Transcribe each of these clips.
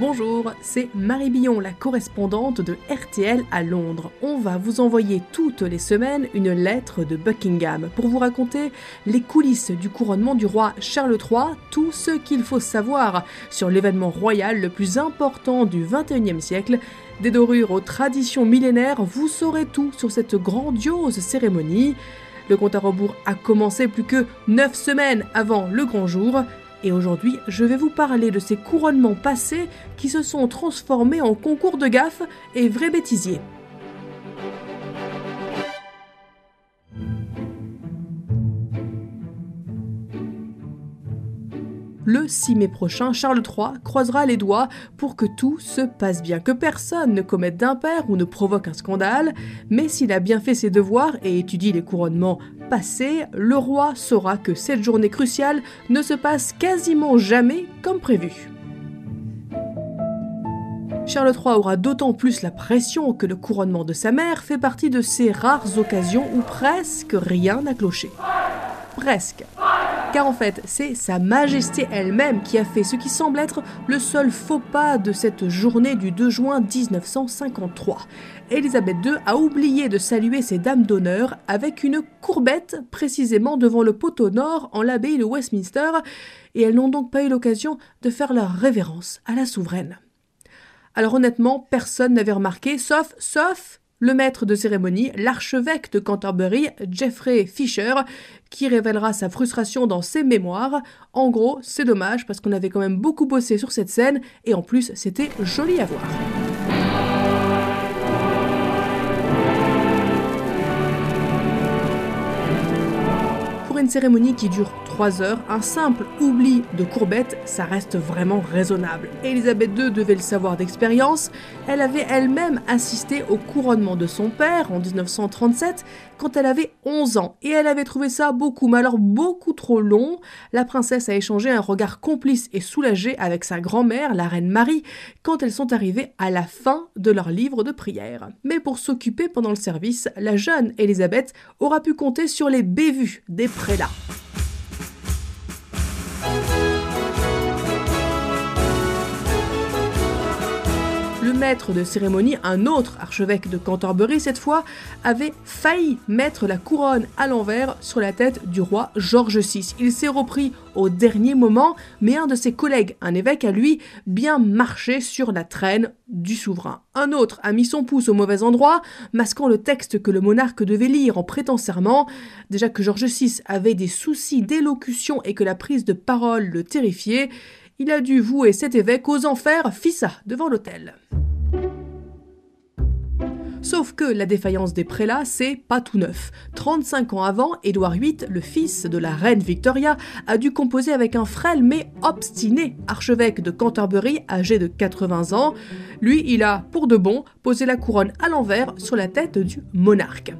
Bonjour, c'est Marie Billon, la correspondante de RTL à Londres. On va vous envoyer toutes les semaines une lettre de Buckingham pour vous raconter les coulisses du couronnement du roi Charles III, tout ce qu'il faut savoir sur l'événement royal le plus important du XXIe siècle. Des dorures aux traditions millénaires, vous saurez tout sur cette grandiose cérémonie. Le compte à rebours a commencé plus que 9 semaines avant le grand jour. Et aujourd'hui, je vais vous parler de ces couronnements passés qui se sont transformés en concours de gaffes et vrais bêtisiers. Le 6 mai prochain, Charles III croisera les doigts pour que tout se passe bien, que personne ne commette d'impair ou ne provoque un scandale, mais s'il a bien fait ses devoirs et étudie les couronnements passés, le roi saura que cette journée cruciale ne se passe quasiment jamais comme prévu. Charles III aura d'autant plus la pression que le couronnement de sa mère fait partie de ces rares occasions où presque rien n'a cloché. Presque. Car en fait, c'est Sa Majesté elle-même qui a fait ce qui semble être le seul faux pas de cette journée du 2 juin 1953. Elisabeth II a oublié de saluer ses dames d'honneur avec une courbette précisément devant le poteau nord en l'abbaye de Westminster, et elles n'ont donc pas eu l'occasion de faire leur révérence à la souveraine. Alors honnêtement, personne n'avait remarqué, sauf, sauf le maître de cérémonie, l'archevêque de Canterbury, Jeffrey Fisher, qui révélera sa frustration dans ses mémoires. En gros, c'est dommage parce qu'on avait quand même beaucoup bossé sur cette scène et en plus c'était joli à voir. Pour une cérémonie qui dure heures, un simple oubli de courbette, ça reste vraiment raisonnable. Elisabeth II devait le savoir d'expérience, elle avait elle-même assisté au couronnement de son père en 1937 quand elle avait 11 ans et elle avait trouvé ça beaucoup, mais alors beaucoup trop long. La princesse a échangé un regard complice et soulagé avec sa grand-mère, la reine Marie, quand elles sont arrivées à la fin de leur livre de prière. Mais pour s'occuper pendant le service, la jeune Elisabeth aura pu compter sur les bévues des prélats. Maître de cérémonie, un autre archevêque de Canterbury cette fois, avait failli mettre la couronne à l'envers sur la tête du roi George VI. Il s'est repris au dernier moment, mais un de ses collègues, un évêque à lui, bien marché sur la traîne du souverain. Un autre a mis son pouce au mauvais endroit, masquant le texte que le monarque devait lire en prêtant serment. Déjà que George VI avait des soucis d'élocution et que la prise de parole le terrifiait, il a dû vouer cet évêque aux enfers fissa devant l'autel. Sauf que la défaillance des prélats, c'est pas tout neuf. 35 ans avant, Édouard VIII, le fils de la reine Victoria, a dû composer avec un frêle mais obstiné archevêque de Canterbury, âgé de 80 ans. Lui, il a, pour de bon, posé la couronne à l'envers sur la tête du monarque.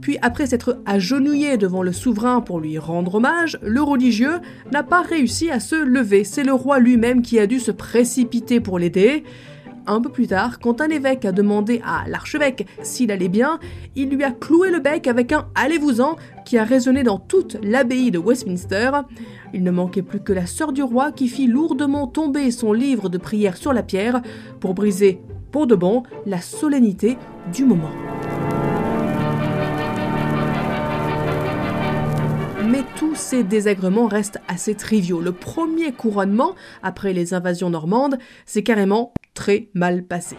Puis, après s'être agenouillé devant le souverain pour lui rendre hommage, le religieux n'a pas réussi à se lever. C'est le roi lui-même qui a dû se précipiter pour l'aider. Un peu plus tard, quand un évêque a demandé à l'archevêque s'il allait bien, il lui a cloué le bec avec un Allez-vous-en qui a résonné dans toute l'abbaye de Westminster. Il ne manquait plus que la sœur du roi qui fit lourdement tomber son livre de prière sur la pierre pour briser, pour de bon, la solennité du moment. mais tous ces désagréments restent assez triviaux. Le premier couronnement, après les invasions normandes, c'est carrément très mal passé.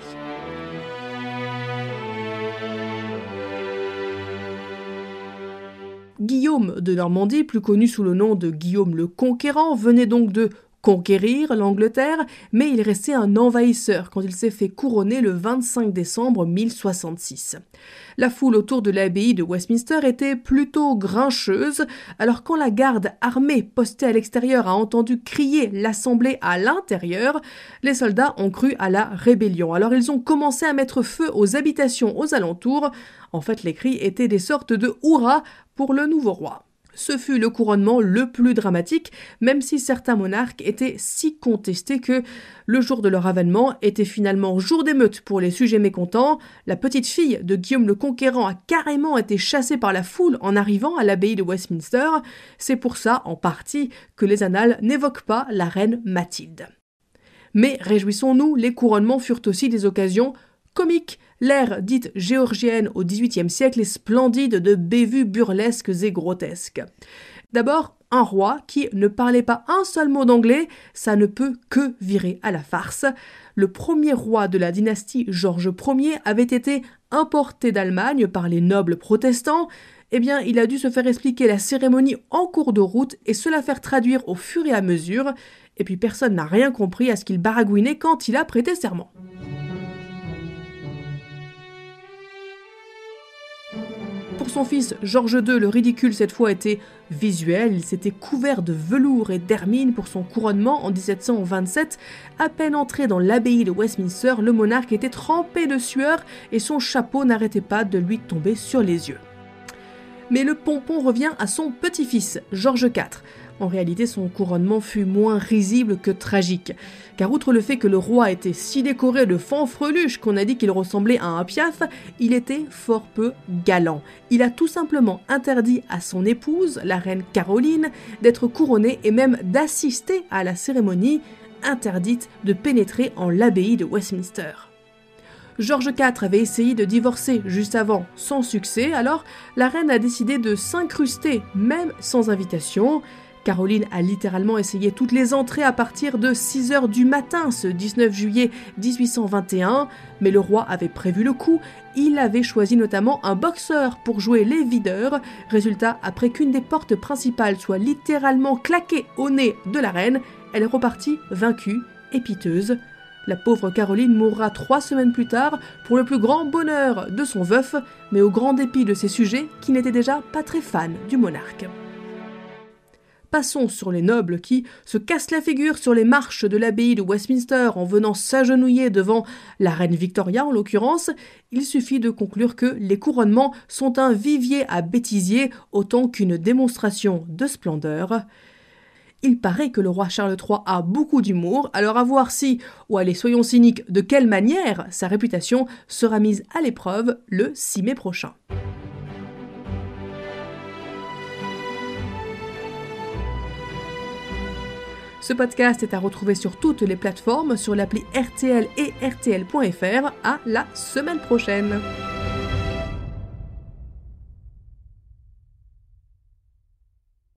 Guillaume de Normandie, plus connu sous le nom de Guillaume le Conquérant, venait donc de conquérir l'Angleterre, mais il restait un envahisseur quand il s'est fait couronner le 25 décembre 1066. La foule autour de l'abbaye de Westminster était plutôt grincheuse, alors quand la garde armée postée à l'extérieur a entendu crier l'assemblée à l'intérieur, les soldats ont cru à la rébellion. Alors ils ont commencé à mettre feu aux habitations aux alentours. En fait, les cris étaient des sortes de hurrahs pour le nouveau roi ce fut le couronnement le plus dramatique, même si certains monarques étaient si contestés que le jour de leur avènement était finalement jour d'émeute pour les sujets mécontents. La petite fille de Guillaume le Conquérant a carrément été chassée par la foule en arrivant à l'abbaye de Westminster. C'est pour ça, en partie, que les annales n'évoquent pas la reine Mathilde. Mais réjouissons-nous, les couronnements furent aussi des occasions comiques. L'ère dite géorgienne au XVIIIe siècle est splendide de bévues burlesques et grotesques. D'abord, un roi qui ne parlait pas un seul mot d'anglais, ça ne peut que virer à la farce. Le premier roi de la dynastie Georges Ier avait été importé d'Allemagne par les nobles protestants. Eh bien, il a dû se faire expliquer la cérémonie en cours de route et se la faire traduire au fur et à mesure. Et puis personne n'a rien compris à ce qu'il baragouinait quand il a prêté serment. Son fils Georges II, le ridicule cette fois était visuel. Il s'était couvert de velours et d'hermine pour son couronnement en 1727. À peine entré dans l'abbaye de Westminster, le monarque était trempé de sueur et son chapeau n'arrêtait pas de lui tomber sur les yeux. Mais le pompon revient à son petit-fils, Georges IV. En réalité, son couronnement fut moins risible que tragique, car outre le fait que le roi était si décoré de fanfreluches qu'on a dit qu'il ressemblait à un piaf, il était fort peu galant. Il a tout simplement interdit à son épouse, la reine Caroline, d'être couronnée et même d'assister à la cérémonie, interdite de pénétrer en l'abbaye de Westminster. George IV avait essayé de divorcer juste avant, sans succès, alors la reine a décidé de s'incruster, même sans invitation. Caroline a littéralement essayé toutes les entrées à partir de 6 heures du matin ce 19 juillet 1821, mais le roi avait prévu le coup, il avait choisi notamment un boxeur pour jouer les videurs. Résultat, après qu'une des portes principales soit littéralement claquée au nez de la reine, elle est repartie vaincue et piteuse. La pauvre Caroline mourra trois semaines plus tard pour le plus grand bonheur de son veuf, mais au grand dépit de ses sujets qui n'étaient déjà pas très fans du monarque. Passons sur les nobles qui se cassent la figure sur les marches de l'abbaye de Westminster en venant s'agenouiller devant la reine Victoria en l'occurrence, il suffit de conclure que les couronnements sont un vivier à bêtisier autant qu'une démonstration de splendeur. Il paraît que le roi Charles III a beaucoup d'humour, alors à voir si, ou allez soyons cyniques, de quelle manière sa réputation sera mise à l'épreuve le 6 mai prochain. Ce podcast est à retrouver sur toutes les plateformes, sur l'appli RTL et RTL.fr. À la semaine prochaine!